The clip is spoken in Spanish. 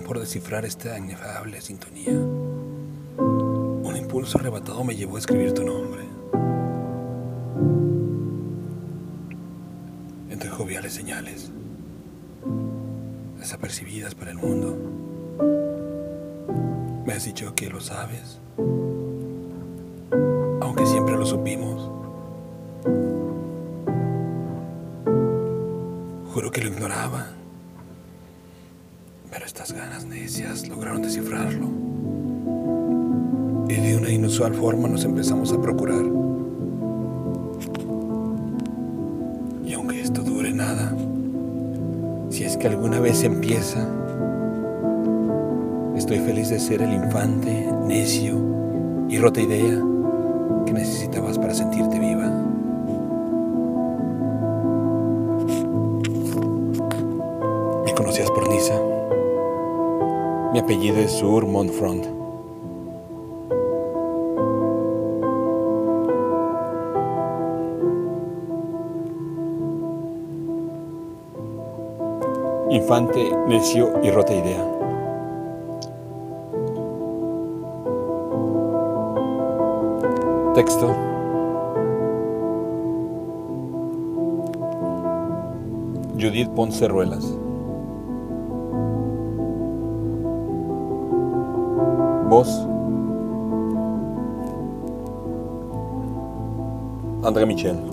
por descifrar esta inefable sintonía. Un impulso arrebatado me llevó a escribir tu nombre. Entre joviales señales, desapercibidas para el mundo. Me has dicho que lo sabes, aunque siempre lo supimos. Juro que lo ignoraba, pero estas ganas necias lograron descifrarlo. Y de una inusual forma nos empezamos a procurar. Y aunque esto dure nada, si es que alguna vez empieza, estoy feliz de ser el infante, necio y rota idea que necesitabas para sentirte viva. Conocías por Nisa. Mi apellido es Sur Montfront. Infante, necio y rota idea. Texto. Judith Ponce Ruelas. André Michel.